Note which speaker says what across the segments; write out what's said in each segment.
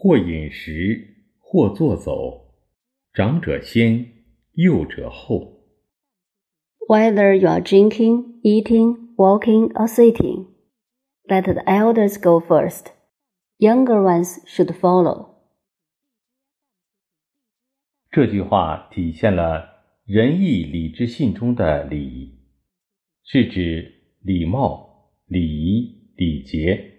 Speaker 1: 或饮食，或坐走，长者先，幼者后。
Speaker 2: Whether you are drinking, eating, walking, or sitting, let the elders go first. Younger ones should follow.
Speaker 1: 这句话体现了仁义礼智信中的礼，是指礼貌、礼仪、礼节。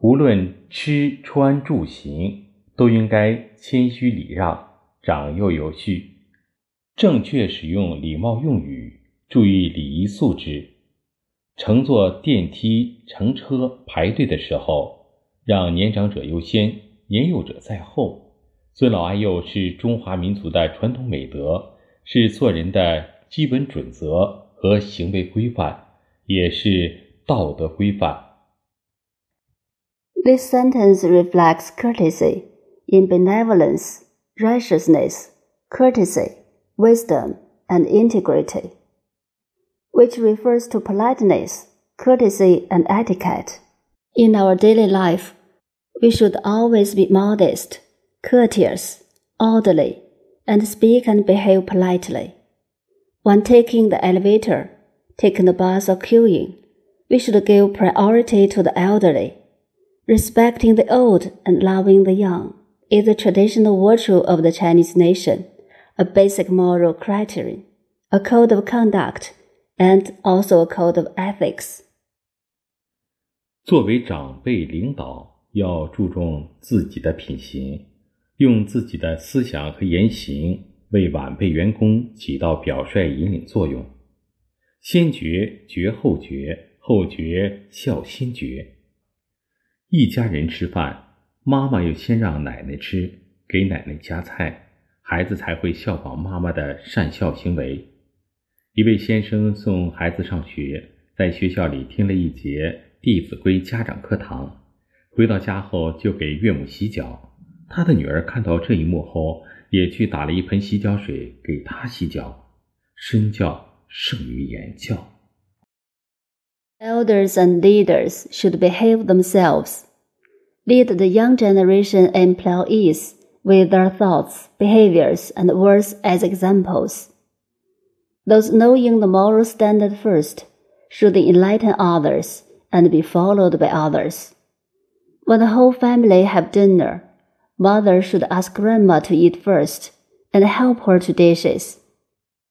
Speaker 1: 无论吃穿住行，都应该谦虚礼让，长幼有序，正确使用礼貌用语，注意礼仪素质。乘坐电梯、乘车排队的时候，让年长者优先，年幼者在后。尊老爱幼是中华民族的传统美德，是做人的基本准则和行为规范，也是道德规范。
Speaker 2: This sentence reflects courtesy in benevolence, righteousness, courtesy, wisdom, and integrity, which refers to politeness, courtesy, and etiquette. In our daily life, we should always be modest, courteous, orderly, and speak and behave politely. When taking the elevator, taking the bus, or queuing, we should give priority to the elderly. Respecting the old and loving the young is a traditional virtue of the Chinese nation, a basic moral criterion, a code of conduct, and also a code of ethics.
Speaker 1: 作为长辈领导，要注重自己的品行，用自己的思想和言行为晚辈员工起到表率引领作用。先觉觉后觉，后觉孝先觉。一家人吃饭，妈妈要先让奶奶吃，给奶奶夹菜，孩子才会效仿妈妈的善孝行为。一位先生送孩子上学，在学校里听了一节《弟子规》家长课堂，回到家后就给岳母洗脚。他的女儿看到这一幕后，也去打了一盆洗脚水给他洗脚。身教胜于言教。
Speaker 2: Elders and leaders should behave themselves. Lead the young generation employees with their thoughts, behaviors, and words as examples. Those knowing the moral standard first should enlighten others and be followed by others. When the whole family have dinner, mother should ask grandma to eat first and help her to dishes,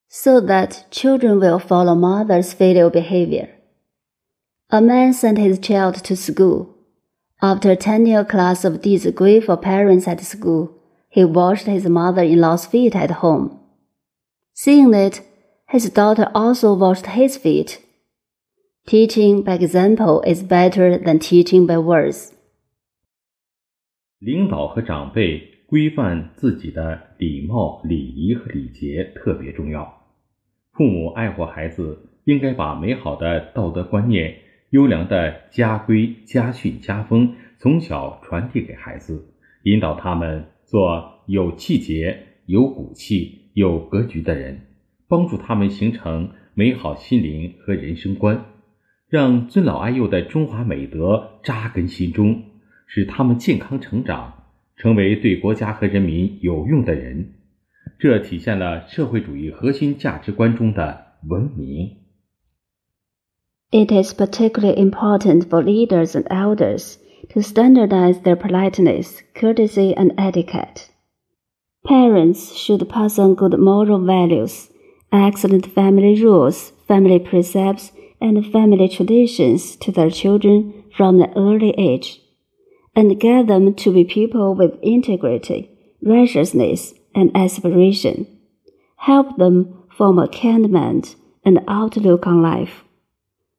Speaker 2: so that children will follow mother's filial behavior. A man sent his child to school. After attending a class of 弟子规 for parents at school, he washed his mother-in-law's feet at home. Seeing it, his daughter also washed his feet. Teaching by example is better than teaching by words.
Speaker 1: 领导和长辈规范自己的礼貌、礼仪和礼节特别重要。父母爱护孩子，应该把美好的道德观念、 优良的家规、家训、家风从小传递给孩子，引导他们做有气节、有骨气、有格局的人，帮助他们形成美好心灵和人生观，让尊老爱幼的中华美德扎根心中。使他们健康成长，成为对国家和人民有用的人，这体现了社会主义核心价值观中的文明。
Speaker 2: It is particularly important for leaders and elders to standardize their politeness, courtesy, and etiquette. Parents should pass on good moral values, excellent family rules, family precepts, and family traditions to their children from an early age and get them to be people with integrity, righteousness, and aspiration. Help them form a commandment and outlook on life,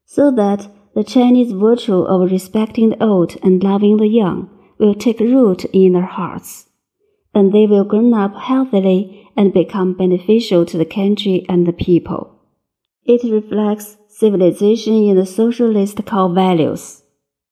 Speaker 2: so that the Chinese virtue of respecting the old and loving the young will take root in their hearts, and they will grow up healthily and become beneficial to the country and the people. It reflects civilization in the socialist core values.